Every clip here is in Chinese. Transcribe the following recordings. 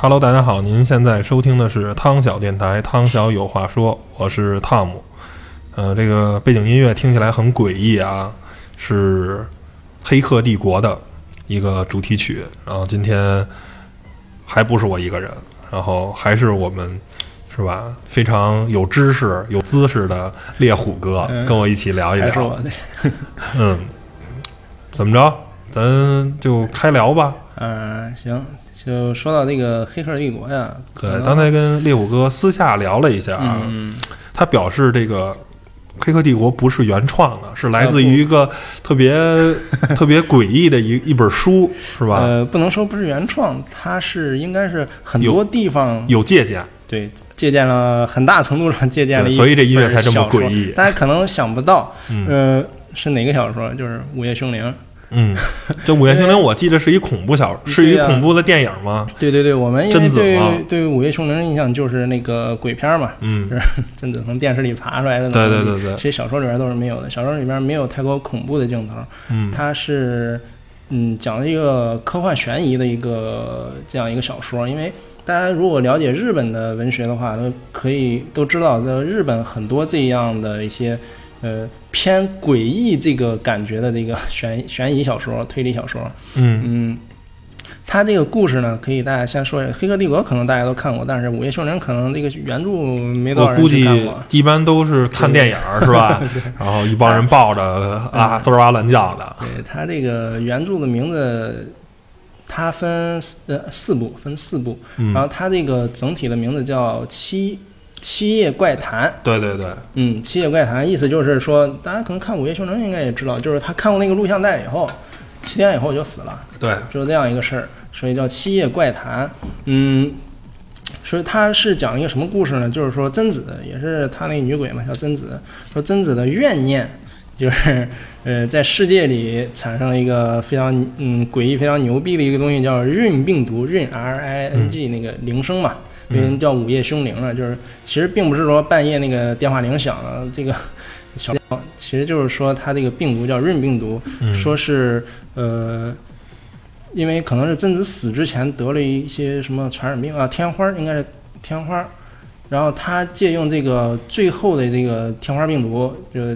Hello，大家好，您现在收听的是汤小电台，汤小有话说，我是汤姆。呃，这个背景音乐听起来很诡异啊，是《黑客帝国》的一个主题曲。然后今天还不是我一个人，然后还是我们是吧？非常有知识、有姿势的猎虎哥嗯跟我一起聊一聊。嗯，怎么着？咱就开聊吧。嗯，行，就说到那个《黑客帝国》呀，对，刚才跟猎虎哥私下聊了一下啊，嗯，他表示这个《黑客帝国》不是原创的，是来自于一个特别 特别诡异的一一本书，是吧？呃，不能说不是原创，它是应该是很多地方有借鉴，对借鉴了很大程度上借鉴了一，所以这音乐才这么诡异大家可能想不到，嗯呃，是哪个小说？就是《午夜凶铃》。嗯，这《午夜凶铃》我记得是一恐怖小，是一恐怖的电影吗？对对对，我们因为对嘛对《午夜凶铃》的印象就是那个鬼片嘛，嗯，贞子从电视里爬出来的。对对对对其实小说里边都是没有的，小说里边没有太多恐怖的镜头，嗯它是嗯讲了一个科幻悬疑的一个这样一个小说。因为大家如果了解日本的文学的话，都可以都知道，在日本很多这样的一些呃偏诡异这个感觉的这个 悬悬疑小说、推理小说。嗯嗯，它这个故事呢，可以大家先说一下，《黑客帝国》可能大家都看过，但是《午夜凶铃》可能这个原著没多少人我估计。一般都是看电影是吧？然后一帮人抱着啊滋儿哇乱叫的，对它这个原著的名字，它分四呃四部，分四部，嗯然，后它这个整体的名字叫七七夜怪谈。对对对，嗯，七夜怪谈意思就是说，大家可能看《午夜凶铃》应该也知道，就是他看过那个录像带以后，七天以后就死了。对，就是这样一个事儿，所以叫七夜怪谈。嗯，所以他是讲一个什么故事呢？就是说贞子也是他那个女鬼嘛，叫贞子，说贞子的怨念就是呃在世界里产生了一个非常嗯诡异、非常牛逼的一个东西，叫润病毒，润 R I N G 那个铃声嘛。为什么叫午夜凶铃呢？就是其实并不是说半夜那个电话铃响了，这个 小，其实就是说它这个病毒叫润病毒，嗯，说是呃，因为可能是贞子死之前得了一些什么传染病啊，天花应该是天花，然后他借用这个最后的这个天花病毒，就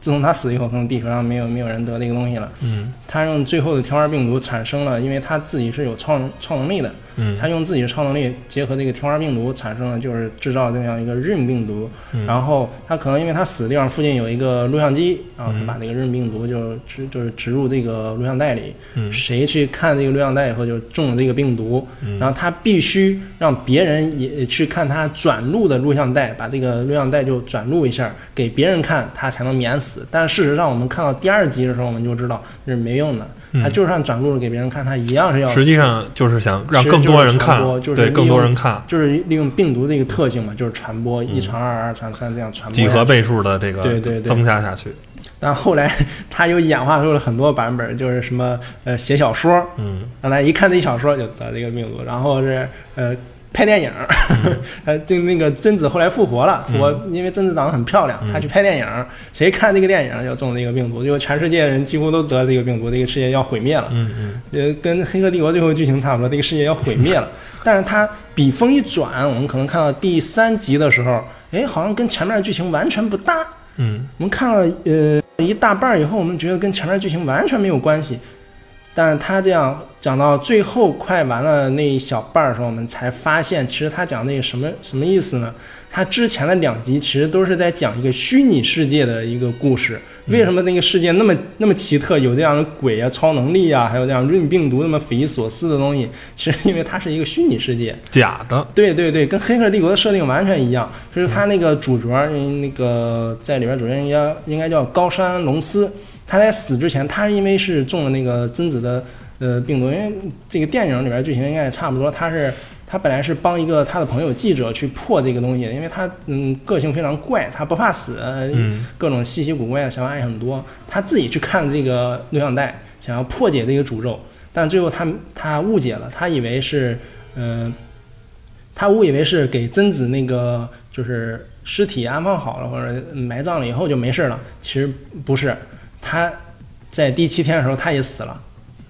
自从他死以后，可能地球上没有没有人得这个东西了。嗯他用最后的天花病毒产生了，因为他自己是有超能超能力的，嗯。他用自己的超能力结合这个天花病毒，产生了就是制造这样一个任病毒。嗯。然后他可能因为他死的地方附近有一个录像机，然后他嗯把那个任病毒就植就是植入这个录像带里，嗯。谁去看这个录像带以后就中了这个病毒，嗯。然后他必须让别人也去看他转录的录像带，把这个录像带就转录一下给别人看，他才能免死。但事实上，我们看到第二集的时候，我们就知道这是没用的。他就算转录了给别人看，他一样是要实际上就是想让更多人看，就是对更多人看，就是利用病毒这个特性嘛，就是传播，一传二，二传三这样传播。几何倍数的这个对对对。增加下去。但后来 他又演化出了很多版本，就是什么呃写小说，嗯。让他一看这一小说就得这个病毒，然后是呃拍电影，呃就那个贞子后来复活了，复活、因为贞子长得很漂亮，她去拍电影，谁看这个电影就中这个病毒，就全世界人几乎都得这个病毒，这个世界要毁灭了。嗯嗯呃，跟《黑客帝国》最后剧情差不多，这个世界要毁灭了。但是它笔锋一转，我们可能看到第三集的时候，哎，好像跟前面的剧情完全不搭。嗯我们看了呃一大半以后，我们觉得跟前面剧情完全没有关系。但是他这样讲到最后快完了那一小半儿的时候，我们才发现，其实他讲那个什么什么意思呢？他之前的两集其实都是在讲一个虚拟世界的一个故事。为什么那个世界那么那么奇特，有这样的鬼啊、超能力啊，还有这样润病毒那么匪夷所思的东西？其实因为它是一个虚拟世界。假的，对对对，跟《黑客帝国》的设定完全一样，就是他那个主角，嗯那个在里边主角应该应该叫高山龙司，他在死之前，他因为是中了那个贞子的呃病毒，因为这个电影里边剧情应该也差不多，他是他本来是帮一个他的朋友记者去破这个东西，因为他嗯个性非常怪，他不怕死，各种稀奇古怪的想法也很多，他自己去看这个录像带，想要破解这个诅咒，但最后他他误解了，他以为是嗯。呃他误以为是给贞子那个就是尸体安放好了或者埋葬了以后就没事了，其实不是，他在第七天的时候他也死了，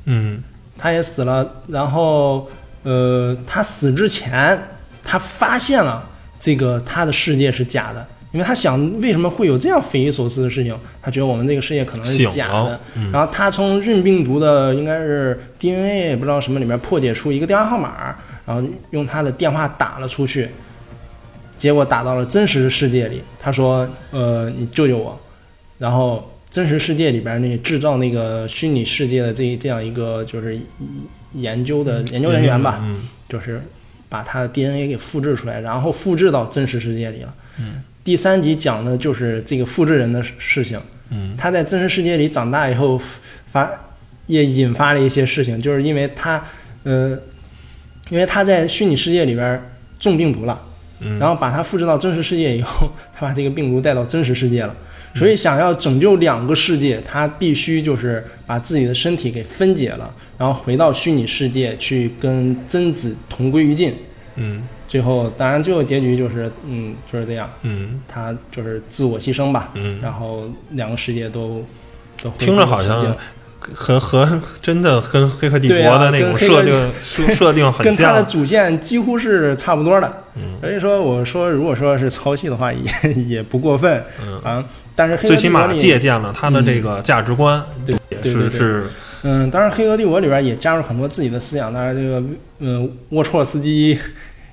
嗯他也死了，然后呃，他死之前，他发现了这个他的世界是假的，因为他想为什么会有这样匪夷所思的事情，他觉得我们这个世界可能是假的。嗯然后他从孕病毒的应该是 DNA 也不知道什么里面破解出一个电话号码，然后用他的电话打了出去，结果打到了真实的世界里。他说：“呃，你救救我。”然后真实世界里边那制造那个虚拟世界的这这样一个就是研究的研究人员吧，嗯就是把他的 DNA 给复制出来，然后复制到真实世界里了。嗯，第三集讲的就是这个复制人的事事情。嗯他在真实世界里长大以后发也引发了一些事情，就是因为他呃，因为他在虚拟世界里边中病毒了，嗯然后把他复制到真实世界以后，他把这个病毒带到真实世界了。所以想要拯救两个世界，他必须就是把自己的身体给分解了，然后回到虚拟世界去跟贞子同归于尽。嗯最后，当然最后结局就是，嗯，就是这样，嗯他就是自我牺牲吧，嗯，然后两个世界都都听着好像和和真的跟《黑客帝国的那种设定设设定很像跟它的。主线几乎是差不多的。嗯所以说，我说如果说是抄袭的话，也也不过分嗯，啊。但是黑最起码借鉴了他的这个价值观，对对对对是是嗯，当然，《黑客帝国》里边也加入很多自己的思想。当然，这个嗯，沃绰斯基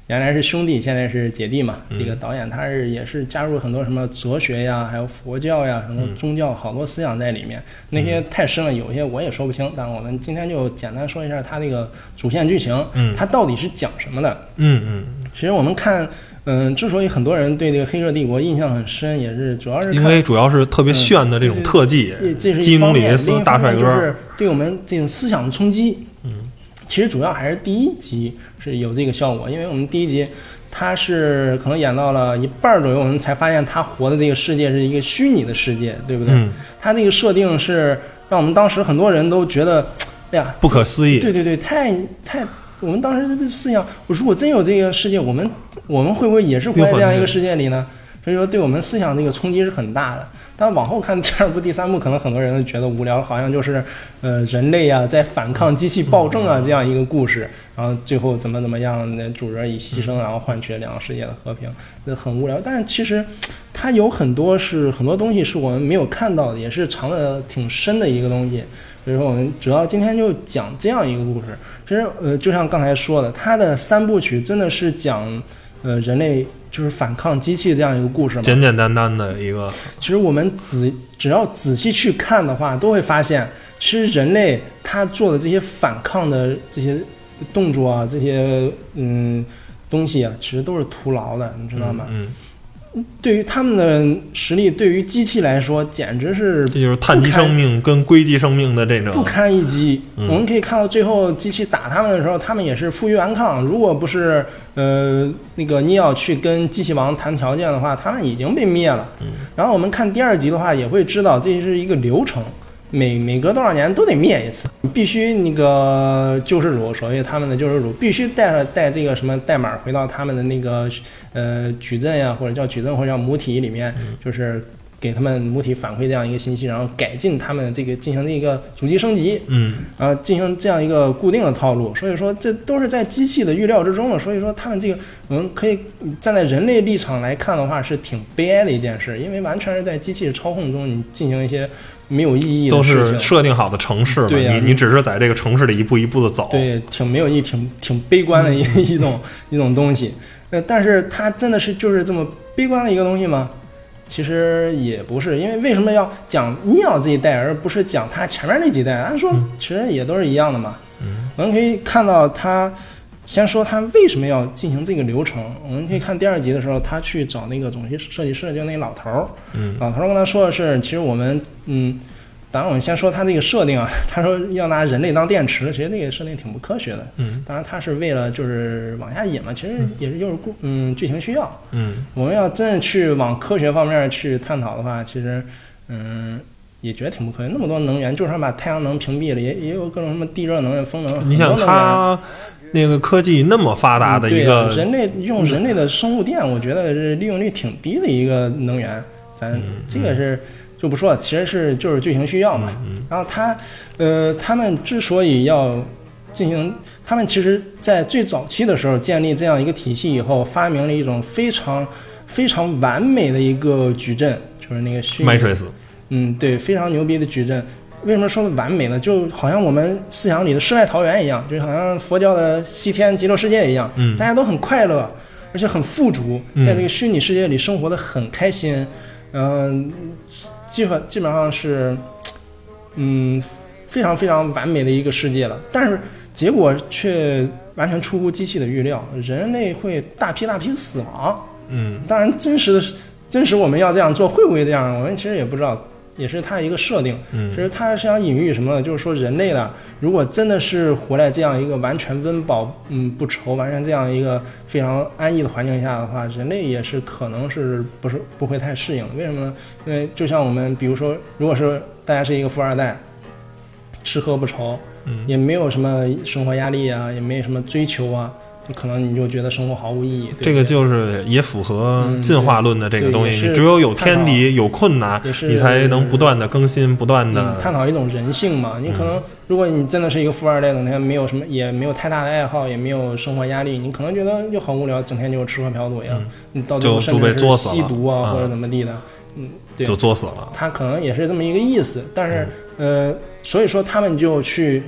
原来是兄弟，现在是姐弟嘛。嗯这个导演他是也是加入很多什么哲学呀，还有佛教呀，什么嗯宗教好多思想在里面。那些太深了，有些我也说不清。但我们今天就简单说一下它这个主线剧情，嗯它到底是讲什么的。嗯嗯，其实我们看，嗯，之所以很多人对这个《黑客帝国》印象很深，也是主要是因为主要是特别炫的这种特技，这这是基努里斯大帅哥，就是对我们这种思想的冲击。嗯，其实主要还是第一集是有这个效果，因为我们第一集他是可能演到了一半儿左右，我们才发现他活的这个世界是一个虚拟的世界，对不对？嗯，它这个设定是让我们当时很多人都觉得，哎呀，不可思议，对对对，太太。我们当时这思想，如果真有这个世界，我们我们会不会也是活在这样一个世界里呢？所以说，对我们思想这个冲击是很大的。但往后看第二部、第三部，可能很多人觉得无聊，好像就是呃人类啊在反抗机器暴政啊这样一个故事，然后最后怎么怎么样，那主角以牺牲然后换取了两个世界的和平，那很无聊。但是其实它有很多是很多东西是我们没有看到的，也是藏的挺深的一个东西。所以说，我们主要今天就讲这样一个故事。其实，呃，就像刚才说的，它的三部曲真的是讲，呃，人类就是反抗机器这样一个故事嘛。简简单单的一个，其实我们仔只要仔细去看的话，都会发现，其实人类他做的这些反抗的这些动作啊，这些嗯东西啊，其实都是徒劳的，你知道吗？嗯，对于他们的实力，对于机器来说，简直是这就是碳基生命跟硅基生命的这种不，堪一击。嗯我们可以看到最后机器打他们的时候，他们也是负隅顽抗。如果不是呃那个尼奥去跟机器王谈条件的话，他们已经被灭了。嗯然后我们看第二集的话，也会知道这是一个流程。每每隔多少年都得灭一次，必须那个救世主，所谓他们的救世主，必须带带这个什么代码回到他们的那个呃矩阵呀，或者叫矩阵或者叫母体里面，就是给他们母体反馈这样一个信息，然后改进他们这个进行一个主机升级，嗯啊，进行这样一个固定的套路，所以说这都是在机器的预料之中的。所以说他们这个，我们可以站在人类立场来看的话，是挺悲哀的一件事，因为完全是在机器的操控中，你进行一些没有意义都是。设定好的城市了，对呀你你只是在这个城市里一步一步的走，对，挺没有意义，挺挺悲观的一、一种一种东西。呃，但是它真的是就是这么悲观的一个东西吗？其实也不是，因为为什么要讲尼奥这一代，而不是讲他前面那几代？按说其实也都是一样的嘛。嗯我们可以看到他，先说他为什么要进行这个流程。我们可以看第二集的时候，他去找那个总设计师，就那老头儿。嗯老头儿跟他说的是，其实我们嗯，当然我们先说他那个设定啊，他说要拿人类当电池，其实那个设定挺不科学的。嗯当然他是为了就是往下引嘛，其实也是就是故嗯剧情需要。嗯我们要真的去往科学方面去探讨的话，其实嗯。也觉得挺不科学，那么多能源，就算把太阳能屏蔽了，也也有各种什么地热能源、风能。你想很多能源他那个科技那么发达的一对个啊，人类用人类的生物电，我觉得是利用率挺低的一个能源，咱嗯这个是就不说了，其实是就是剧情需要嘛。嗯然后他，呃，他们之所以要进行。他们其实，在最早期的时候建立这样一个体系以后，发明了一种非常非常完美的一个矩阵，就是那个 Matrix，嗯，对，非常牛逼的矩阵。为什么说的完美呢？就好像我们思想里的世外桃源一样，就好像佛教的西天极乐世界一样，嗯大家都很快乐，而且很富足，嗯在这个虚拟世界里生活的很开心，嗯、基本基本上是，嗯，非常非常完美的一个世界了。但是结果却完全出乎机器的预料，人类会大批大批死亡。嗯当然，真实的真实我们要这样做，会不会这样？我们其实也不知道，也是它一个设定。嗯其实它是想隐喻什么呢？就是说人类呢，如果真的是活在这样一个完全温饱嗯不愁、完全这样一个非常安逸的环境下的话，人类也是可能是不是不会太适应。为什么呢？因为就像我们比如说，如果是大家是一个富二代，吃喝不愁，嗯也没有什么生活压力啊，也没什么追求啊，就可能你就觉得生活毫无意义。这个就是也符合嗯进化论的这个东西，你只有有天敌、有困难你才能不断的更新，不断嗯，的探讨一种人性嘛。你可嗯能，如果你真的是一个富二代，整天没有什么，也没有太大的爱好，也没有生活压力，你可能觉得又好无聊，整天就吃喝嫖赌呀。你到最就就被甚至是作死了吸毒啊，嗯或者怎么地的。嗯，对就作死了。他可能也是这么一个意思。但是，嗯呃，所以说他们就去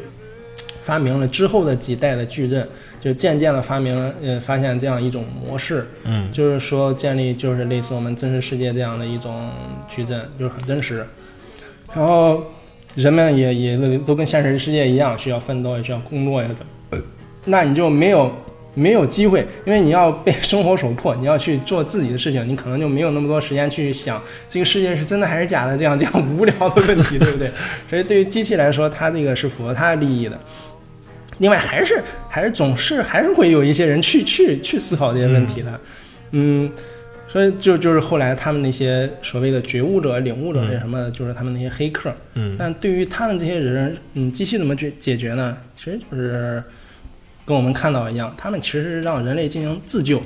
发明了之后的几代的矩阵，就渐渐的发明了，呃，发现这样一种模式。嗯就是说建立就是类似我们真实世界这样的一种矩阵，就是很真实。然后人们也也都跟现实世界一样，需要奋斗，也需要工作呀，怎么？那你就没有没有机会，因为你要被生活所迫，你要去做自己的事情，你可能就没有那么多时间去想这个世界是真的还是假的，这样这样无聊的问题，对不对？所以对于机器来说，它这个是符合它的利益的。另外，还是还是总是还是会有一些人去去去思考这些问题的，嗯，所以就就是后来他们那些所谓的觉悟者、领悟者那什么的，就是他们那些黑客。嗯但对于他们这些人，嗯，机器怎么解解决呢？其实就是跟我们看到一样，他们其实是让人类进行自救。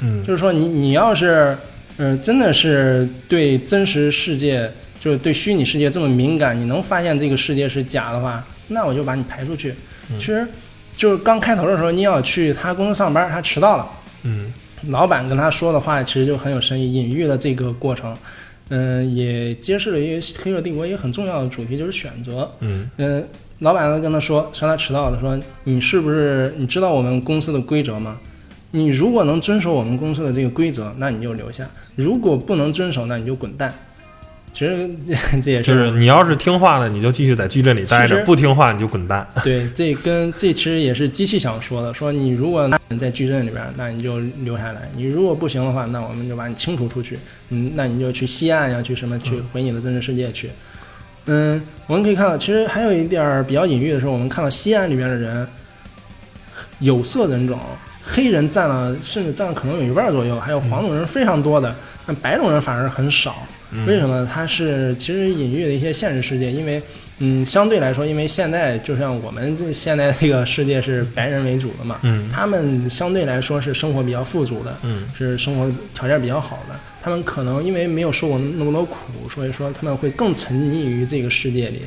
嗯就是说你你要是，呃，真的是对真实世界，就是对虚拟世界这么敏感，你能发现这个世界是假的话，那我就把你排出去。嗯其实就是刚开头的时候，你要去他公司上班，他迟到了，嗯老板跟他说的话其实就很有深意，隐喻了这个过程。嗯，也揭示了一个《黑客帝国》一个很重要的主题，就是选择。嗯嗯，老板跟他说，说他迟到了，说你是不是你知道我们公司的规则吗？你如果能遵守我们公司的这个规则，那你就留下；如果不能遵守，那你就滚蛋。其实这也是就是你要是听话的，你就继续在矩阵里待着；不听话你就滚蛋。对，这跟这其实也是机器想说的，说你如果在矩阵里边，那你就留下来；你如果不行的话，那我们就把你清除出去。嗯，那你就去西岸呀，去什么去回你的真实世界去。嗯，我们可以看到，其实还有一点儿比较隐喻的是，我们看到西岸里边的人，有色人种，黑人占了甚至占了可能有一半儿左右，还有黄种人非常多的，但白种人反而很少。为什么？它是其实隐喻了一些现实世界，因为嗯，相对来说，因为现在就像我们这现在这个世界是白人为主的嘛，嗯他们相对来说是生活比较富足的，嗯是生活条件比较好的。他们可能因为没有受过那么多苦，所以说他们会更沉溺于这个世界里。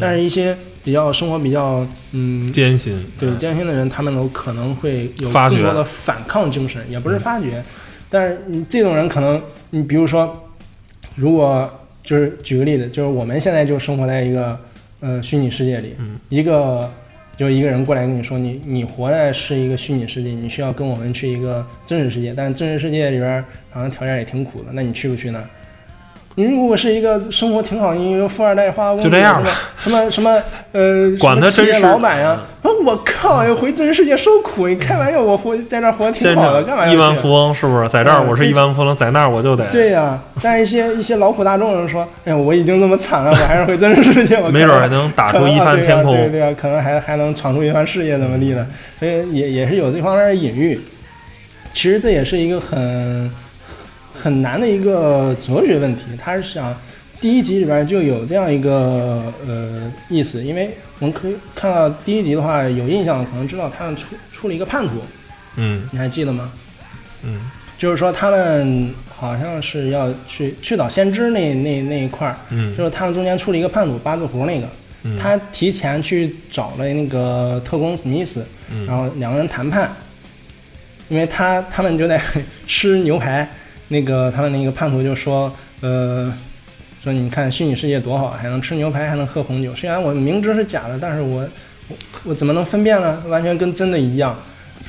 但是，一些比较生活比较嗯艰辛。对嗯艰辛的人，他们有可能会有更多的反抗精神，也不是发掘，但是你这种人可能，你比如说，如果就是举个例子，就是我们现在就生活在一个呃虚拟世界里，嗯一个就一个人过来跟你说，你你活在是一个虚拟世界，你需要跟我们去一个真实世界，但真实世界里边好像条件也挺苦的，那你去不去呢？你如果是一个生活挺好，你一个富二代、花花公子，就这样吧什么什么呃，管他真是老板呀，啊，我靠，要回真实世界受苦，你开玩笑，我活在这儿活得挺现好的，干嘛亿万富翁是不是？在这儿我是亿万富翁，在那儿我就得对呀、但一些一些劳苦大众人说，哎呀，我已经这么惨了，我还是回真实世界，我 没准儿还能打出一番天空。对呀、可能还还能闯出一番事业怎么地的，所以也也是有这方面的隐喻。其实这也是一个很很难的一个哲学问题，他是想第一集里边就有这样一个呃意思，因为我们可以看到第一集的话，有印象的可能知道他们出出了一个叛徒，嗯。你还记得吗？嗯。就是说他们好像是要去去找先知那那那一块儿，嗯。就是他们中间出了一个叛徒八字胡那个，嗯。他提前去找了那个特工史密斯，嗯。然后两个人谈判，因为他他们就在吃牛排，那个他们那个叛徒就说，呃，说你看虚拟世界多好，还能吃牛排，还能喝红酒。虽然我明知是假的，但是我我我怎么能分辨呢？完全跟真的一样。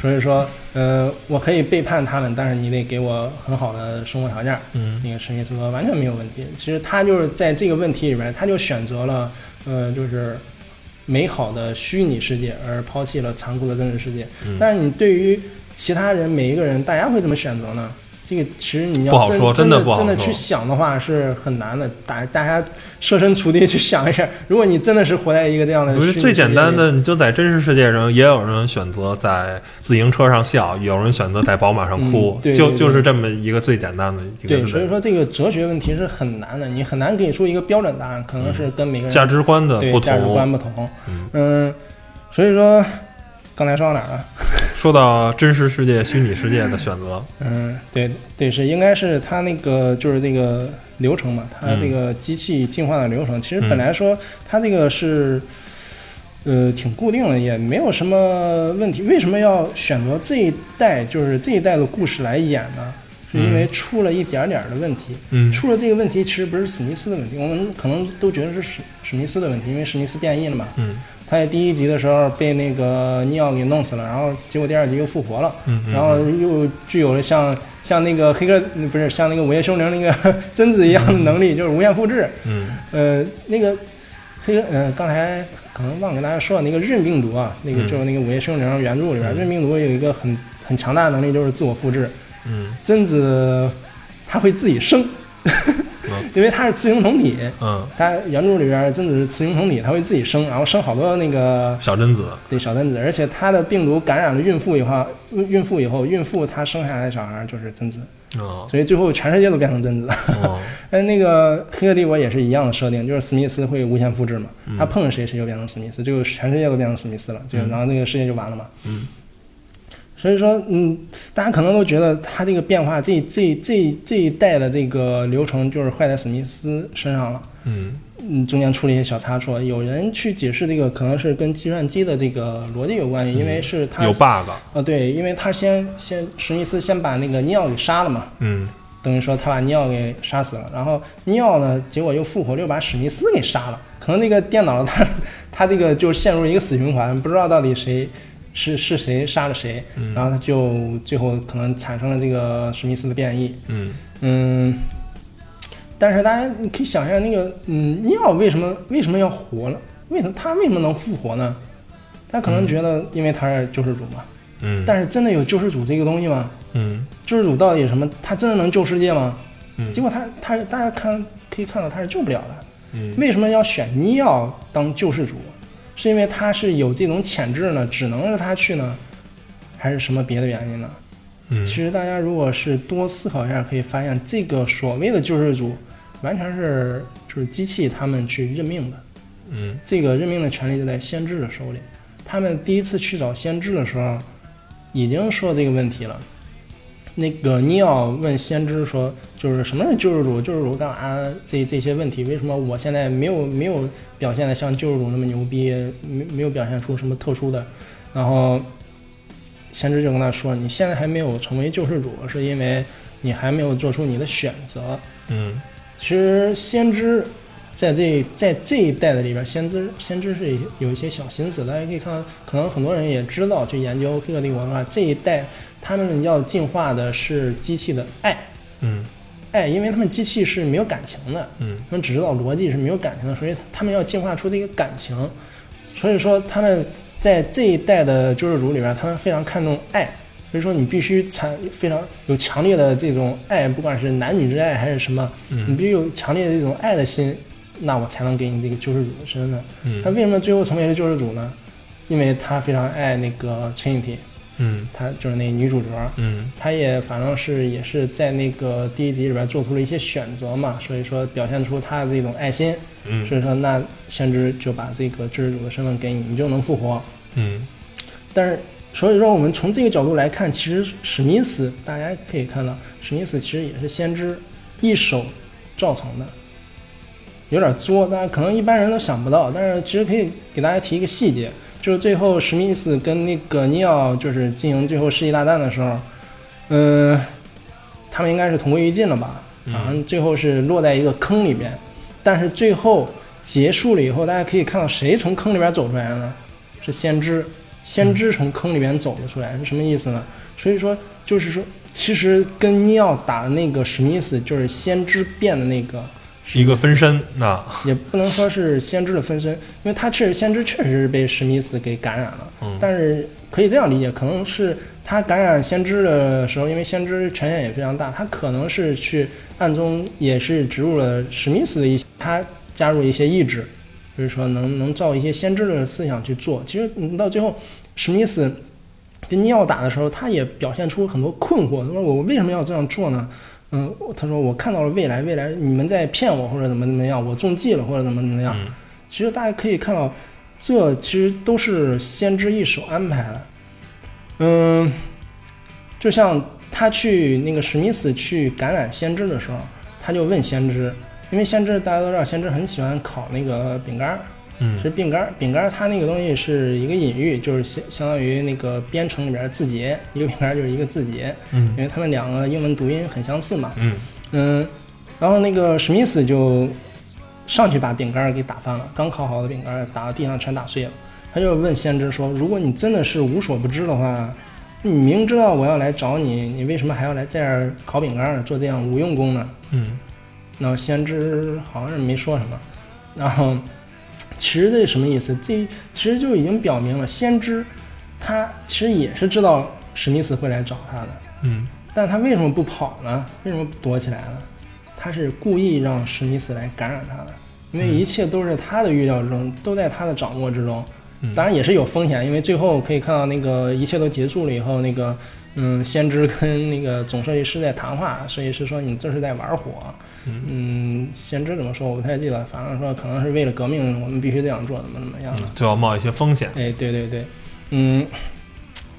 所以说，呃，我可以背叛他们，但是你得给我很好的生活条件。嗯那个史密斯说完全没有问题。其实他就是在这个问题里边，他就选择了，呃，就是美好的虚拟世界，而抛弃了残酷的真实世界。嗯但是你对于其他人每一个人，大家会怎么选择呢？这个其实你不好要真说真的真不好说真的去想的话是很难的。大大家设身处地去想一下，如果你真的是活在一个这样的不是最简单的，你就在真实世界上，也有人选择在自行车上笑，有人选择在宝马上哭嗯，对就对对就是这么一个最简单的一对，个所以说这个哲学问题是很难的，你很难给出一个标准答案，可能是跟每个人价值观的不同价值观。不同。嗯嗯，所以说刚才说到哪儿了？说到真实世界、虚拟世界的选择，嗯，对对，是应该是它那个就是这个流程嘛，它嗯这个机器进化的流程，其实嗯本来说它这个是。呃，挺固定的，也没有什么问题。为什么要选择这一代，就是这一代的故事来演呢？是因为出了一点点儿的问题。嗯出了这个问题，其实不是史密斯的问题，我们可能都觉得是史史密斯的问题，因为史密斯变异了嘛。嗯他在第一集的时候被那个尼奥给弄死了，然后结果第二集又复活了，嗯嗯然后又具有了像像那个黑客不是像那个午夜凶铃那个 贞子一样的能力，就是无限复制。嗯。呃，那个黑客呃，刚才可能忘跟大家说了，那个韧病毒啊，那个嗯。就是那个午夜凶铃原著里边，嗯。韧病毒有一个很很强大的能力，就是自我复制。嗯。贞子它会自己生，因为它是雌雄同体。嗯，它原著里边贞子是雌雄同体，它会自己生，然后生好多那个小贞子，对小贞子，而且它的病毒感染了孕妇以后，孕孕妇以后，孕妇她生下来的小孩就是贞子，哦所以最后全世界都变成贞子。哦，哎，那个黑客帝国也是一样的设定，就是史密斯会无限复制嘛，嗯他碰了谁谁就变成史密斯，就全世界都变成史密斯了，就嗯然后那个世界就完了嘛。嗯。所以说，嗯，大家可能都觉得他这个变化，这这这这一代的这个流程就是坏在史密斯身上了。嗯。嗯，中间出了一些小差错，有人去解释这个可能是跟计算机的这个逻辑有关系，因为是他有 bug，啊，对，因为他先先史密斯先把那个尼奥给杀了嘛，嗯。等于说他把尼奥给杀死了，然后尼奥呢，结果又复活，又把史密斯给杀了，可能那个电脑他他这个就陷入一个死循环，不知道到底谁是是谁杀了谁，嗯然后他就最后可能产生了这个史密斯的变异，嗯嗯，但是大家你可以想一下，那个嗯，尼奥为什么为什么要活了？为什么他为什么能复活呢？他可能觉得因为他是救世主嘛，嗯但是真的有救世主这个东西吗？嗯救世主到底是什么？他真的能救世界吗？嗯结果他他大家看可以看到他是救不了的。嗯为什么要选尼奥当救世主？是因为他是有这种潜质呢，只能是他去呢，还是什么别的原因呢？嗯其实大家如果是多思考一下，可以发现这个所谓的救世主，完全是就是机器他们去任命的。嗯这个任命的权利就在先知的手里。他们第一次去找先知的时候，已经说这个问题了。那个尼奥问先知说：“就是什么是救世主？救世主干嘛？这这些问题，为什么我现在没有没有表现的像救世主那么牛逼，没没有表现出什么特殊的？”然后先知就跟他说：“你现在还没有成为救世主，是因为你还没有做出你的选择。”嗯其实先知在这在这一代的里边，先知先知是有一些小心思。大家可以看，可能很多人也知道，去研究《黑客帝国》的话，这一代他们要进化的是机器的爱，嗯爱，因为他们机器是没有感情的，嗯他们只知道逻辑是没有感情的，所以他们要进化出这个感情。所以说他们在这一代的救世主里边，他们非常看重爱。所以说你必须产非常有强烈的这种爱，不管是男女之爱还是什么，你嗯必须有强烈的这种爱的心，那我才能给你这个救世主的身份。他嗯为什么最后成为了救世主呢？因为他非常爱那个 Trinity，嗯他就是那女主角，嗯他也反正是也是在那个第一集里边做出了一些选择嘛，所以说表现出他的这种爱心，嗯所以说那先知就把这个救世主的身份给你，你就能复活。嗯但是，所以说我们从这个角度来看，其实史密斯大家可以看到，史密斯其实也是先知一手造成的。有点作，大家可能一般人都想不到。但是其实可以给大家提一个细节，就是最后史密斯跟那个尼奥就是进行最后世纪大战的时候，嗯、他们应该是同归于尽了吧？反正最后是落在一个坑里边，但是最后结束了以后，大家可以看到谁从坑里边走出来呢？是先知，先知从坑里边走了出来，是什么意思呢？所以说，就是说，其实跟尼奥打的那个史密斯，就是先知变的那个一个分身，那也不能说是先知的分身，因为他确实先知确实是被史密斯给感染了，嗯但是可以这样理解，可能是他感染先知的时候，因为先知权限也非常大，他可能是去暗中也是植入了史密斯的一些，他加入一些意志，就是说能能照一些先知的思想去做。其实你到最后，史密斯跟尼奥打的时候，他也表现出很多困惑，他说我为什么要这样做呢？嗯，他说我看到了未来，未来你们在骗我或者怎么怎么样，我中计了或者怎么怎么样。嗯其实大家可以看到，这其实都是先知一手安排的。嗯，就像他去那个史密斯去感染先知的时候，他就问先知，因为先知大家都知道，先知很喜欢烤那个饼干儿，嗯其实饼干儿饼干儿它那个东西是一个隐喻，就是相相当于那个编程里边的字节，一个饼干儿就是一个字节，嗯因为他们两个英文读音很相似嘛。嗯嗯，然后那个史密斯就上去把饼干儿给打翻了，刚烤好的饼干儿打到地上全打碎了。他就问先知说：“如果你真的是无所不知的话，你明知道我要来找你，你为什么还要来这儿烤饼干儿呢？做这样无用功呢嗯？”然后先知好像是没说什么。然后其实这什么意思？这其实就已经表明了，先知他其实也是知道史密斯会来找他的。嗯但他为什么不跑呢？为什么不躲起来呢？他是故意让史密斯来感染他的，因为一切都是他的预料之中，都在他的掌握之中。嗯当然也是有风险，因为最后可以看到那个一切都结束了以后，那个嗯，先知跟那个总设计师在谈话，设计师说你这是在玩火。嗯，先知怎么说我不太记得，反正说可能是为了革命，我们必须这样做，怎么怎么样。的，就要冒一些风险。哎，对对对，嗯，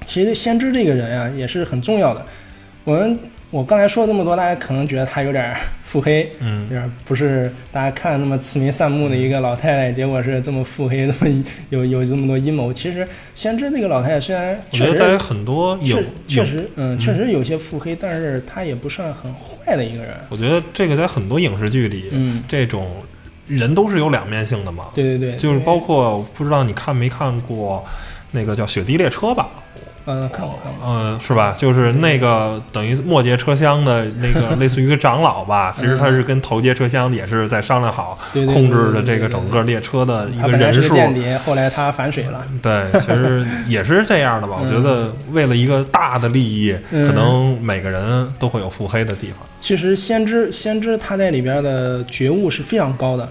其实先知这个人啊也是很重要的。我们我刚才说了这么多，大家可能觉得他有点腹黑，嗯有点不是大家看那么慈眉善目的一个老太太，结果是这么腹黑，这么有有这么多阴谋。其实先知这个老太太虽然我觉得在很多影确实嗯确实有些腹黑，但是她也不算很坏的一个人。我觉得这个在很多影视剧里，嗯，这种人都是有两面性的嘛。对对对，就是包括不知道你看没看过那个叫《雪地列车》吧？嗯看过看过，嗯，是吧？就是那个等于末节车厢的那个 类似于一个长老吧，其实他是跟头节车厢也是在商量好控制的这个整个列车的一个人数。间谍，后来他反水了。对，其实也是这样的吧。我觉得为了一个大的利益，嗯可能每个人都会有腹黑的地方。其实先知先知他在里边的觉悟是非常高的，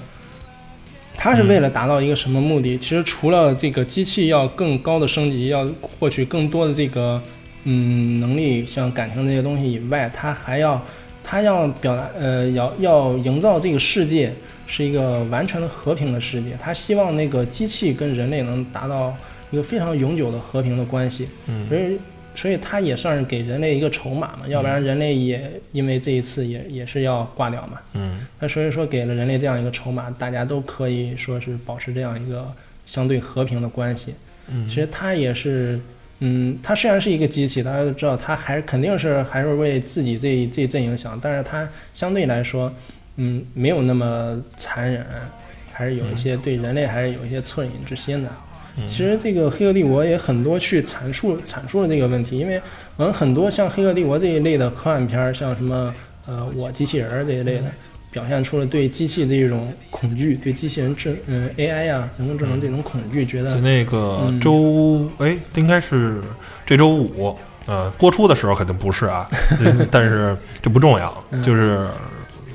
他是为了达到一个什么目的？其实除了这个机器要更高的升级，要获取更多的这个嗯能力，像感情这些东西以外，他还要他要表达呃要要营造这个世界是一个完全的和平的世界，他希望那个机器跟人类能达到一个非常永久的和平的关系。嗯所以，所以它也算是给人类一个筹码嘛，要不然人类也因为这一次也也是要挂掉嘛。嗯那所以说给了人类这样一个筹码，大家都可以说是保持这样一个相对和平的关系。嗯其实它也是，嗯，它虽然是一个机器，大家都知道它还是肯定是还是为自己这一这一阵营想，但是它相对来说，嗯，没有那么残忍，还是有一些对人类还是有一些恻隐之心的。嗯。其实这个《黑客帝国》也很多去阐述阐述了这个问题，因为我们很多像《黑客帝国》这一类的科幻片儿，像什么呃我机器人儿这一类的，表现出了对机器的一种恐惧，对机器人智嗯 AI 啊、人工智能这种恐惧，觉得在那个嗯。周哎，应该是这周五，呃，播出的时候肯定不是啊，嗯但是这不重要，嗯。就是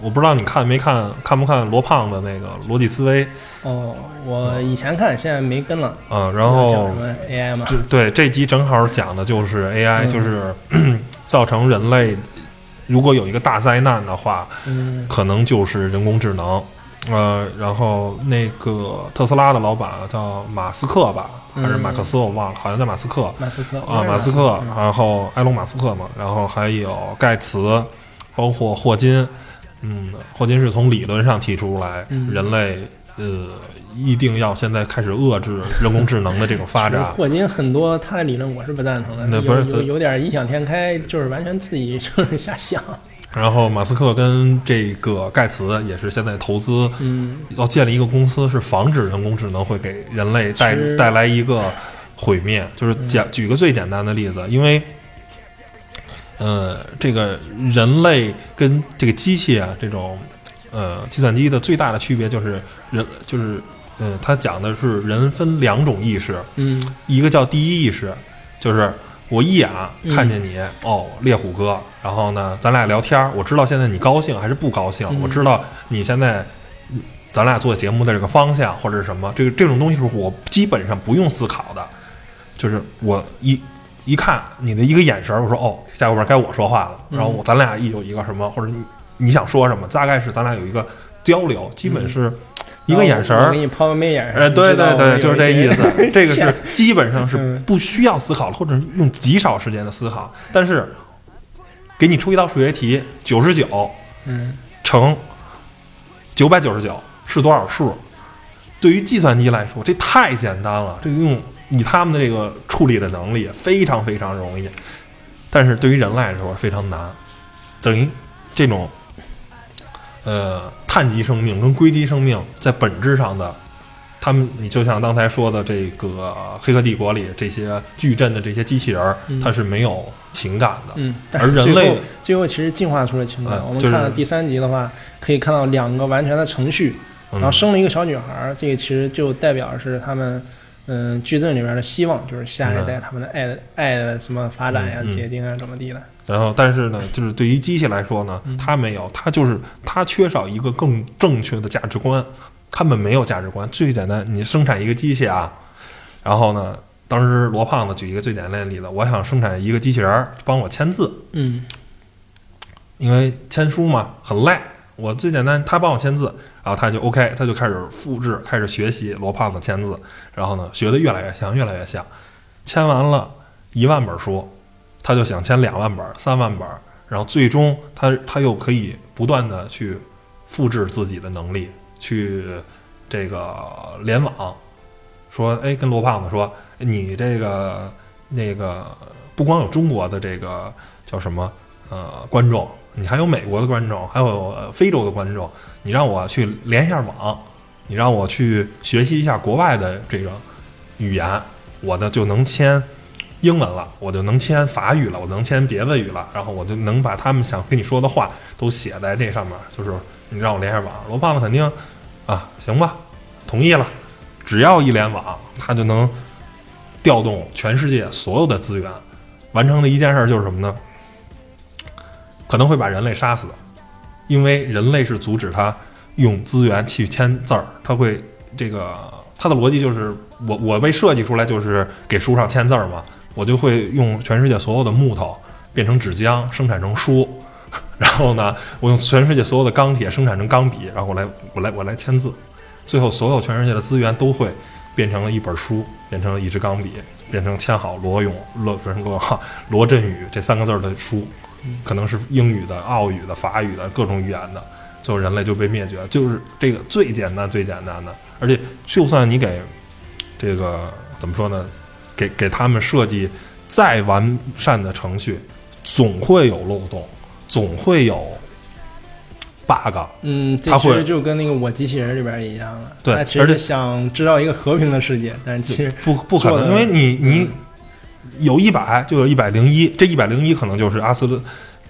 我不知道你看没看，看不看罗胖的那个逻辑思维，哦，我以前看，现在没跟了。嗯，然讲后什么 AI 嘛？这对这集正好讲的就是 AI，、嗯。就是 造成人类如果有一个大灾难的话，嗯。可能就是人工智能。呃，然后那个特斯拉的老板叫马斯克吧，还是马克思，我忘了，好像叫马斯克。马斯克。啊，马斯克，然后埃隆·马斯克嘛，然后还有盖茨，包括霍金，嗯，霍金是从理论上提出来，嗯人类呃一定要现在开始遏制人工智能的这种发展。霍金很多他的理论我是不赞同的，有那不是有点异想天开，就是完全自己就是瞎想。然后马斯克跟这个盖茨也是现在投资嗯要建立一个公司，是防止人工智能会给人类带带来一个毁灭。就是简举个最简单的例子，因为呃，这个人类跟这个机器啊，这种呃计算机的最大的区别就是人就是呃，它讲的是人分两种意识，嗯。一个叫第一意识，就是我一眼嗯看见你、哦，猎虎哥，然后呢，咱俩聊天儿，我知道现在你高兴还是不高兴，嗯。我知道你现在嗯咱俩做节目的这个方向或者是什么，这个这种东西是我基本上不用思考的，就是我一一看你的一个眼神儿，我说哦，下后边该我说话了，嗯然后我咱俩一有一个什么，或者你你想说什么，大概是咱俩有一个交流，基本是一个眼神儿我给。你抛个媚眼儿，哎，对对对，就是这意思。这个是基本上是嗯不需要思考了，或者是用极少时间的思考。但是给你出一道数学题，九十九嗯乘九百九十九是多少数？对于计算机来说，这太简单了。这个用以他们的这个处理的能力，非常非常容易。但是对于人来说非常难，等于这种呃碳基生命跟硅基生命在本质上的，他们你就像刚才说的这个《黑客帝国》里这些矩阵的这些机器人儿，嗯它是没有情感的。嗯，而人类最后最后其实进化出了情感。我们看到第三集的话，可以看到两个完全的程序，然后嗯生了一个小女孩儿，这个其实就代表是他们。嗯，矩阵里边的希望就是下一代他们的爱的爱的什么发展呀、嗯嗯结晶啊，怎么地的。然后，但是呢，就是对于机器来说呢，它没有，它就是它缺少一个更正确的价值观，他们没有价值观。最简单，你生产一个机器啊，然后呢，当时罗胖子举一个最简单的例子，我想生产一个机器人帮我签字，嗯因为签书嘛很累，我最简单，他帮我签字，然后他就 OK，他就开始复制，开始学习罗胖子签字，然后呢，学的越来越像，越来越像，签完了一万本书，他就想签两万本、三万本，然后最终他他又可以不断的去复制自己的能力，去这个联网，说哎，跟罗胖子说，你这个那个不光有中国的这个叫什么呃观众，你还有美国的观众，还有非洲的观众，你让我去连一下网，你让我去学习一下国外的这个语言，我呢就能签英文了，我就能签法语了，我能签别的语了，然后我就能把他们想跟你说的话都写在这上面，就是你让我连一下网，罗胖子肯定啊，行吧，同意了，只要一联网，他就能调动全世界所有的资源，完成的一件事就是什么呢？可能会把人类杀死，因为人类是阻止他用资源去签字儿，他会这个他的逻辑就是我我被设计出来就是给书上签字儿嘛，我就会用全世界所有的木头变成纸浆生产成书，然后呢，我用全世界所有的钢铁生产成钢笔，然后我来我来我来签字，最后所有全世界的资源都会变成了一本书，变成了一支钢笔，变成签好罗永罗不是罗罗振宇这三个字儿的书，可能是英语的、奥语的、法语的各种语言的，最后人类就被灭绝了。就是这个最简单、最简单的，而且就算你给这个怎么说呢，给给他们设计再完善的程序，总会有漏洞，总会有 bug。嗯，这他会其实就跟那个我机器人里边一样了。对而且想知道一个和平的世界，但其实不不可能，因为你你有一百就有一百零一，这一百零一可能就是阿斯勒，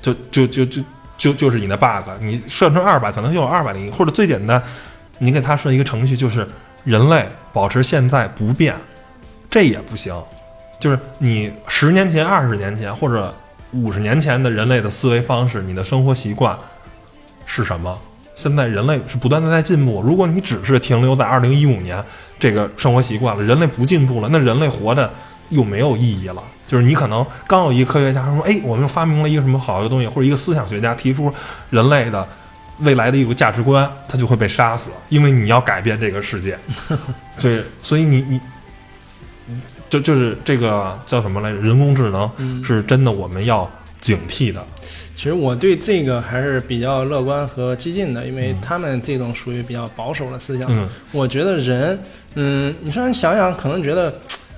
就就就就就就是你的 bug。你设成二百，可能就有二百零一，或者最简单，你给他设一个程序，就是人类保持现在不变，这也不行。就是你十年前、二十年前或者五十年前的人类的思维方式，你的生活习惯是什么？现在人类是不断的在进步。如果你只是停留在二零一五年这个生活习惯了，人类不进步了，那人类活的又没有意义了。就是你可能刚有一个科学家说，哎，我们发明了一个什么好的东西，或者一个思想学家提出人类的未来的一个价值观，他就会被杀死，因为你要改变这个世界。所以，所以你你就就是这个叫什么来着？人工智能嗯是真的，我们要警惕的。其实我对这个还是比较乐观和激进的，因为他们这种属于比较保守的思想。嗯我觉得人，嗯，你虽然想想，可能觉得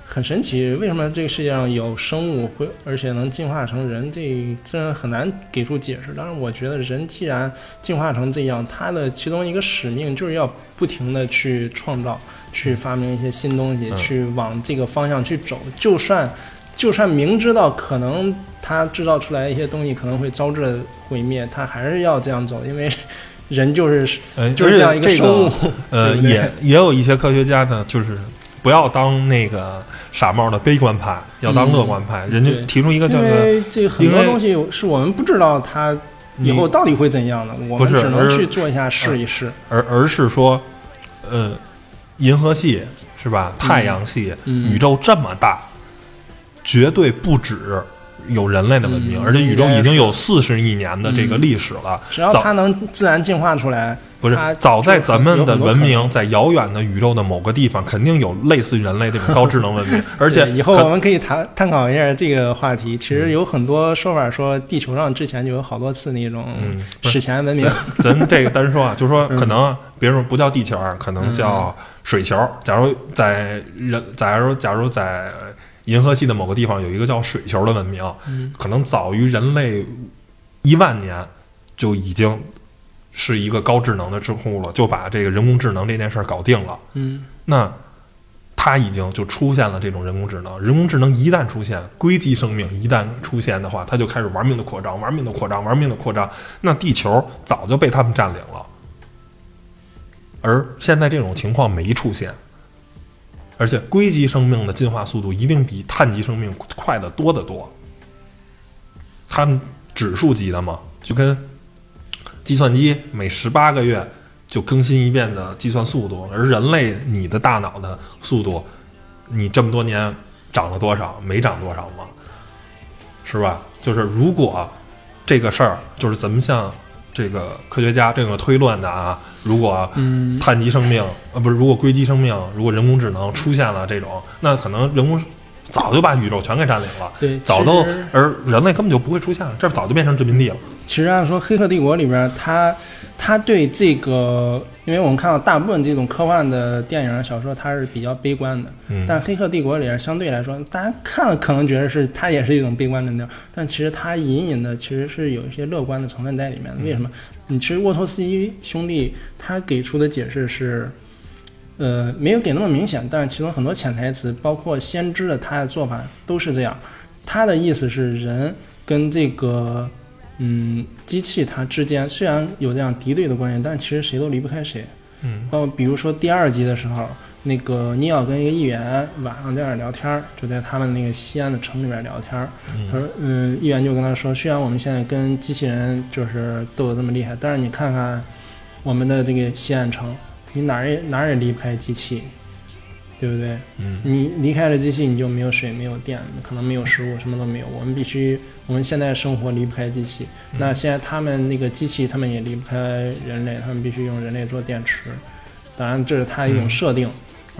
很神奇，为什么这个世界上有生物会，而且能进化成人，这虽然很难给出解释。但是，我觉得人既然进化成这样，他的其中一个使命就是要不停的去创造，去发明一些新东西，嗯去往这个方向去走。就算就算明知道可能他制造出来一些东西可能会招致毁灭，他还是要这样走，因为人就是呃，就是这样一而且这生物。呃，也也有一些科学家呢，就是不要当那个傻帽的悲观派，要当乐观派。人家提出一个叫因做为这很多东西是我们不知道它以后到底会怎样的，我们只能去做一下试一试。而而是说，呃，银河系是吧？太阳系、嗯宇宙这么大，绝对不止有人类的文明，嗯而且宇宙已经有四十亿年的这个历史了。只要它能自然进化出来，不是，早在咱们的文明在遥远的宇宙的某个地方，肯定有类似于人类这种高智能文明，而且以后我们可以谈探讨一下这个话题。其实有很多说法说，地球上之前就有好多次那种史前文明。咱这个单说啊，就说嗯可能，比如说不叫地球啊，可能叫水球。假如在人，假如假如在银河系的某个地方有一个叫水球的文明，嗯可能早于人类一万年就已经是一个高智能的智库了，就把这个人工智能这件事儿搞定了。嗯那它已经就出现了这种人工智能。人工智能一旦出现，硅基生命一旦出现的话，它就开始玩命的扩张，玩命的扩张，玩命的扩张。那地球早就被他们占领了，而现在这种情况没出现。而且硅基生命的进化速度一定比碳基生命快得多得多。它们指数级的嘛，就跟计算机每十八个月就更新一遍的计算速度，而人类你的大脑的速度，你这么多年涨了多少？没涨多少吗？是吧？就是如果这个事儿，就是咱们像这个科学家这个推论的啊，如果嗯，碳基生命，呃，不是，如果硅基生命，如果人工智能出现了这种，那可能人工早就把宇宙全给占领了，对，早都，而人类根本就不会出现了，这早就变成殖民地了。其实按说《黑客帝国》里边，它它对这个，因为我们看到大部分这种科幻的电影、小说，它是比较悲观的。嗯，但《黑客帝国》里边相对来说，大家看了可能觉得是它也是一种悲观的调，但其实它隐隐的其实是有一些乐观的成分在里面的。为什么？你其实沃托斯基兄弟他给出的解释是，呃，没有给那么明显，但是其中很多潜台词，包括先知的他的做法都是这样。他的意思是人跟这个嗯机器它之间虽然有这样敌对的关系，但其实谁都离不开谁。嗯包括比如说第二集的时候，那个尼奥跟一个议员晚上在那儿聊天儿，就在他们那个西安的城里面聊天儿。他说，嗯，议员就跟他说，虽然我们现在跟机器人就是斗得这么厉害，但是你看看我们的这个西安城，你哪儿也哪儿也离不开机器，对不对？嗯你离开了机器，你就没有水、没有电，可能没有食物，什么都没有。我们必须，我们现在生活离不开机器。嗯那现在他们那个机器，他们也离不开人类，他们必须用人类做电池。当然，这是他一种设定。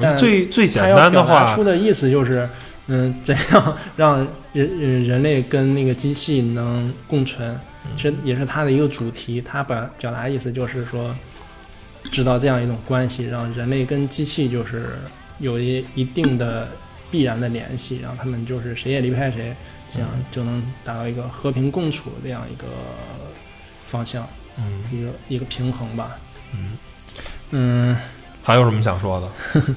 但最最简单的话出，的意思就是，嗯，怎样让人人人类跟那个机器能共存，嗯其实也是他的一个主题。他表表达意思就是说，制造这样一种关系，让人类跟机器就是有一一定的必然的联系，然后他们就是谁也离不开谁，这样嗯就能达到一个和平共处这样一个方向，嗯一个一个平衡吧。嗯，嗯。还有什么想说的？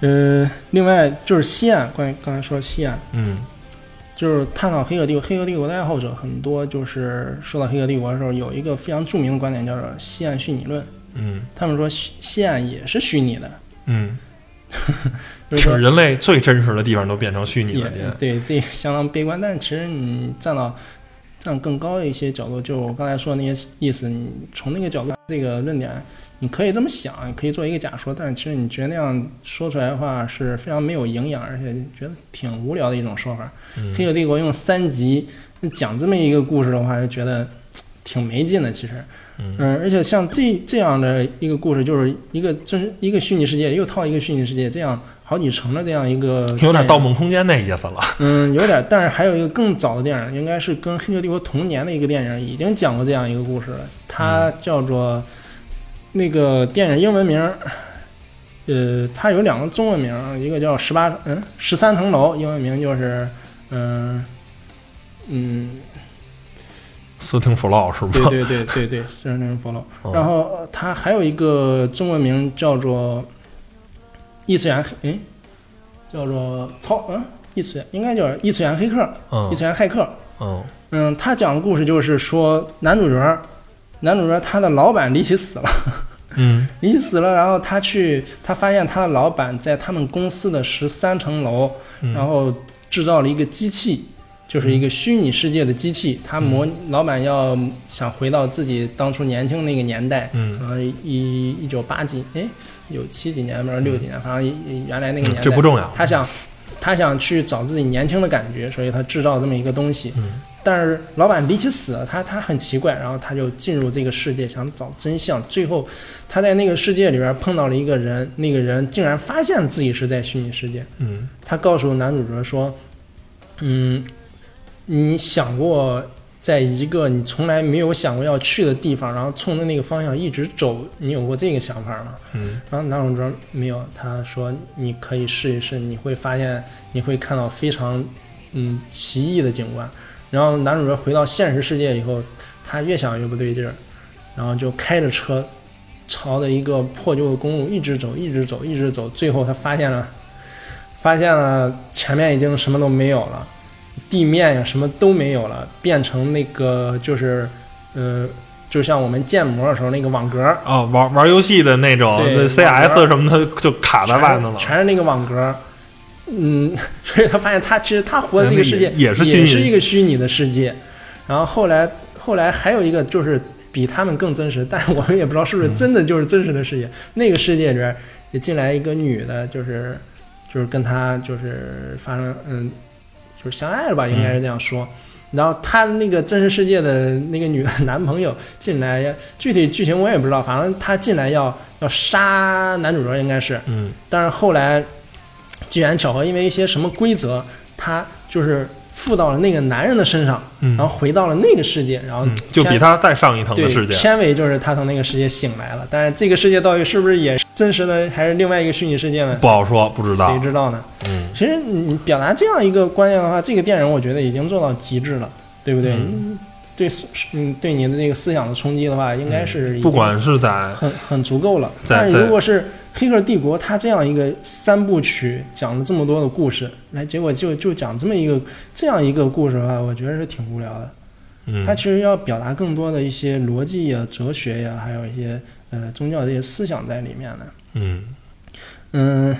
呃，另外就是西岸，关于刚才说西岸，嗯就是探讨黑客帝国。黑客帝国的爱好者很多，就是说到黑客帝国的时候，有一个非常著名的观点叫做西岸虚拟论。嗯他们说西西岸也是虚拟的，嗯，就是人类最真实的地方都变成虚拟也的地方。对，这相当悲观。但是其实你站到站更高一些角度，就我刚才说的那些意思，你从那个角度这个论点，你可以这么想，你可以做一个假说，但是其实你觉得那样说出来的话是非常没有营养，而且觉得挺无聊的一种说法。黑嗯客帝国用三集讲这么一个故事的话，就觉得挺没劲的。其实，嗯嗯，而且像这这样的一个故事，就是一个真一个虚拟世界又套一个虚拟世界，这样好几层的这样一个 有点《盗梦空间》那意思了。嗯，有点，但是还有一个更早的电影，应该是跟《黑客帝国》同年的一个电影，已经讲过这样一个故事了。它叫做那个电影英文名儿，呃，它有两个中文名儿，一个叫十八嗯十三层楼，英文名就是嗯嗯，斯汀弗洛是吗？对对对对对，十三层 follow。哦然后呃它还有一个中文名叫做异次元黑，哎，叫做超嗯异次元，应该叫异次元黑客，嗯异次元骇客。嗯嗯，他讲的故事就是说，男主角，男主角他的老板离奇死了，嗯 离奇死了，然后他去，他发现他的老板在他们公司的十三层楼，嗯，然后制造了一个机器，就是一个虚拟世界的机器。他模老板要想回到自己当初年轻那个年代，可嗯能一一九八几，哎，有七几年不知道六几年，反正原来那个年代，嗯这不重要。他想，他想去找自己年轻的感觉，所以他制造这么一个东西。嗯但是老板离奇死了，他他很奇怪，然后他就进入这个世界想找真相。最后他在那个世界里边碰到了一个人，那个人竟然发现自己是在虚拟世界。嗯他告诉男主角说：“嗯，你想过在一个你从来没有想过要去的地方，然后冲着那个方向一直走，你有过这个想法吗？”嗯然后男主角没有，他说你可以试一试，你会发现你会看到非常嗯奇异的景观。然后男主角回到现实世界以后，他越想越不对劲儿，然后就开着车朝着一个破旧的公路一直走，一直走，一直走，最后他发现了，发现了前面已经什么都没有了，地面呀什么都没有了，变成那个就是呃，就像我们建模的时候那个网格啊。哦，玩玩游戏的那种那 CS 什么的就卡在外头了。全是那个网格。嗯，所以他发现他其实他活的这个世界也也是也是一个虚拟的世界。然后后来后来还有一个就是比他们更真实，但是我们也不知道是不是真的就是真实的世界。那个世界里边也进来一个女的，就是就是跟他就是发生嗯就是相爱了吧，应该是这样说。然后他那个真实世界的那个女的男朋友进来，具体剧情我也不知道，反正他进来要要杀男主角，应该是。嗯但是后来机缘巧合，因为一些什么规则，他就是附到了那个男人的身上，嗯然后回到了那个世界，然后嗯，就比他再上一层的世界。片尾就是他从那个世界醒来了。但是这个世界到底是不是也是真实的，还是另外一个虚拟世界呢？不好说，不知道谁。知道呢？嗯其实你表达这样一个观念的话，这个电影我觉得已经做到极致了，对不对？嗯对思嗯对你的这个思想的冲击的话，应该是不管是在很很足够了。但如果是《黑客帝国》，它这样一个三部曲讲了这么多的故事，来结果就就讲这么一个这样一个故事的话，我觉得是挺无聊的。嗯它其实要表达更多的一些逻辑呀、哲学呀，还有一些呃宗教这些思想在里面的。嗯嗯，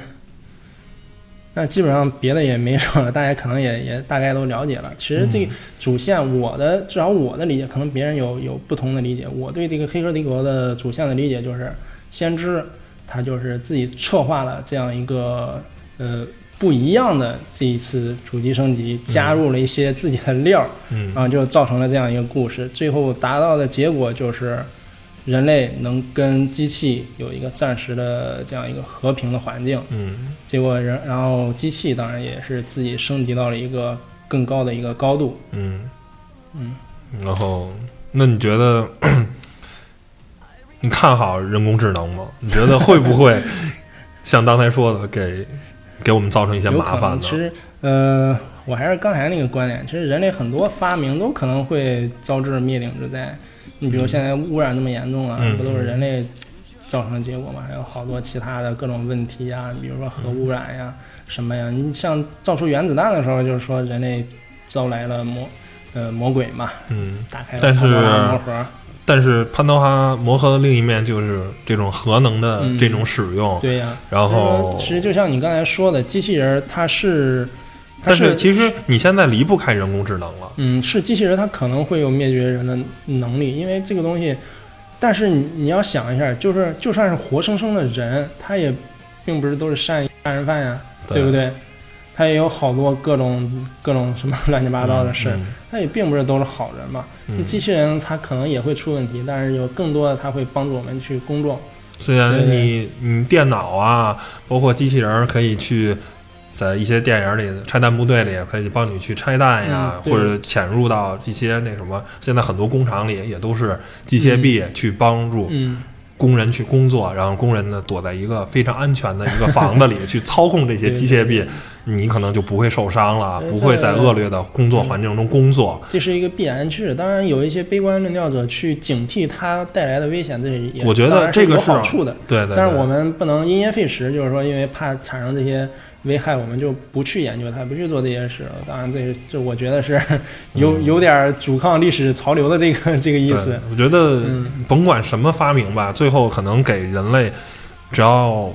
那基本上别的也没什么了，大家可能也也大概都了解了。其实这个主线，我的至少我的理解，可能别人有有不同的理解。我对这个《黑客帝国》的主线的理解就是，先知他就是自己策划了这样一个呃不一样的这一次主机升级，加入了一些自己的料儿，嗯然后就造成了这样一个故事。最后达到的结果就是，人类能跟机器有一个暂时的这样一个和平的环境。嗯结果人，然后机器当然也是自己升级到了一个更高的一个高度。嗯嗯，然后那你觉得 你看好人工智能吗？你觉得会不会 像刚才说的，给给我们造成一些麻烦呢其？实，呃，我还是刚才那个观点，其实人类很多发明都可能会招致灭顶之灾。你比如现在污染那么严重啊，嗯不都是人类造成的结果吗？还有好多其他的各种问题呀，比如说核污染呀、什么呀。你像造出原子弹的时候，就是说人类招来了魔呃魔鬼嘛，嗯，打开了魔盒。但是潘多拉魔盒的另一面就是这种核能的嗯这种使用，对呀、然后其实就像你刚才说的，机器人它是，它但是其实你现在离不开人工智能了。嗯，是机器人，它可能会有灭绝人的能力，因为这个东西。但是你你要想一下，就是就算是活生生的人，他也并不是都是善意杀人犯呀，对不对？他也有好多各种各种什么乱七八糟的事他也并不是都是好人嘛。嗯机器人它可能也会出问题，但是有更多的它会帮助我们去工作。虽然你你电脑啊，包括机器人儿可以去在一些电影里，拆弹部队里可以帮你去拆弹呀，嗯或者潜入到一些那什么，现在很多工厂里也都是机械臂去帮助嗯，工人去工作，然后工人呢躲在一个非常安全的一个房子里去操控这些 机械臂，你可能就不会受伤了，不会在恶劣的工作环境中工作。这是一个必然趋势。当然，有一些悲观论调者去警惕它带来的危险，这也我觉得这个是好处的。对对对，但是我们不能因噎废食，就是说，因为怕产生这些危害，我们就不去研究它，不去做这些事。当然这，这我觉得是有有点阻抗历史潮流的这个这个意思。我觉得嗯甭管什么发明吧，最后可能给人类，只要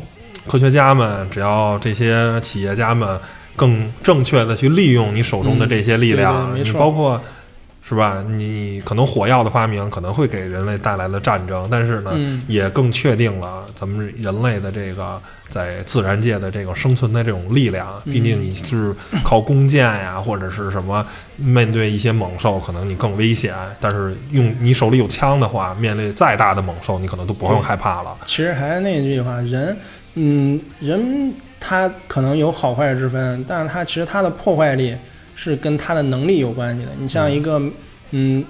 科学家们，只要这些企业家们更正确的去利用你手中的这些力量，你嗯对对没错包括。是吧？你可能火药的发明可能会给人类带来了战争，但是呢，嗯也更确定了咱们人类的这个在自然界的这个生存的这种力量。嗯毕竟你是靠弓箭呀，或者是什么面对一些猛兽，可能你更危险。但是用你手里有枪的话，面对再大的猛兽，你可能都不用害怕了。其实还是那句话，人，嗯，人他可能有好坏之分，但是他其实他的破坏力是跟他的能力有关系的。你像一个，嗯，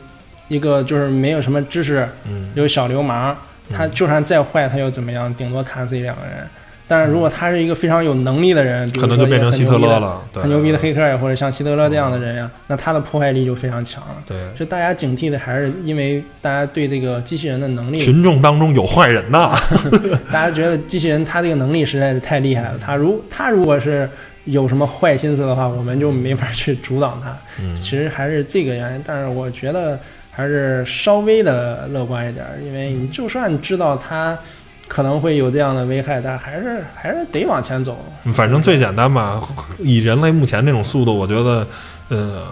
一个就是没有什么知识，嗯，有小流氓，他就算再坏，他又怎么样？顶多砍死一两个人。但是如果他是一个非常有能力的人，可能就变成希特勒了。对，很牛逼的黑客呀，或者像希特勒这样的人呀，那他的破坏力就非常强了。对，是大家警惕的，还是因为大家对这个机器人的能力群众当中有坏人呐。大家觉得机器人他这个能力实在是太厉害了，他如他如果是有什么坏心思的话，我们就没法去阻挡它。嗯其实还是这个原因，但是我觉得还是稍微的乐观一点，因为你就算知道它可能会有这样的危害，但还是还是得往前走。反正最简单吧，以人类目前这种速度，我觉得，呃，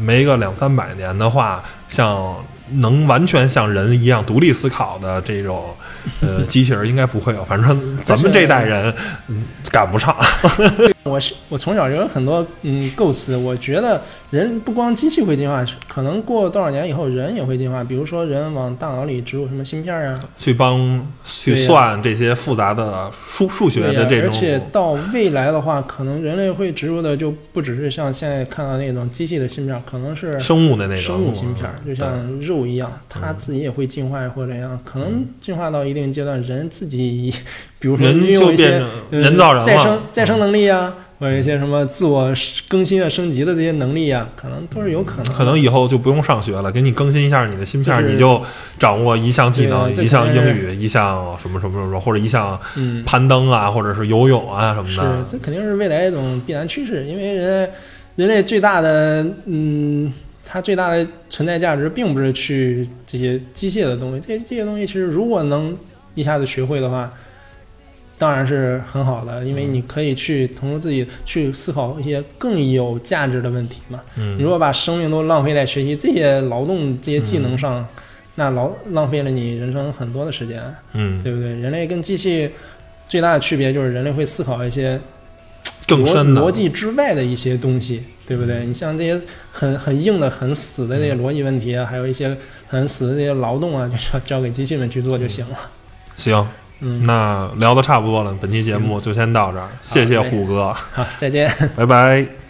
没个两三百年的话，像能完全像人一样独立思考的这种，呃，机器人应该不会有。反正咱们这代人，嗯，赶不上。我是我从小就有很多嗯构思，我觉得人不光机器会进化，可能过多少年以后人也会进化。比如说人往大脑里植入什么芯片啊，去帮去算这些复杂的数数学的这种，而且到未来的话，可能人类会植入的就不只是像现在看到那种机器的芯片，可能是生物的那种。生物芯片，就像肉一样，它自己也会进化或者怎样，可能进化到一定阶段，人自己，比如说人运用一些人造人了，再生再生能力啊，或者一些什么自我更新啊、升级的这些能力啊，可能都是有可能。可能以后就不用上学了，给你更新一下你的芯片，就是你就掌握一项技能，一项英语，一项什么什么什么，或者一项嗯，攀登啊，或者是游泳啊什么是的。这肯定是未来一种必然趋势，因为人类人类最大的嗯。它最大的存在价值并不是去这些机械的东西，这这些东西其实如果能一下子学会的话，当然是很好的，因为你可以去同时自己去思考一些更有价值的问题嘛。你嗯。如果把生命都浪费在学习这些劳动、这些技能上，那劳浪费了你人生很多的时间，嗯，对不对？人类跟机器最大的区别就是人类会思考一些更深的。逻辑之外的一些东西，对不对？你像这些很很硬的、很死的这些逻辑问题啊，还有一些很死的这些劳动啊，就是交给机器们去做就行了。行，嗯，那聊的差不多了，本期节目就先到这儿，谢谢虎哥，好，再见。拜拜。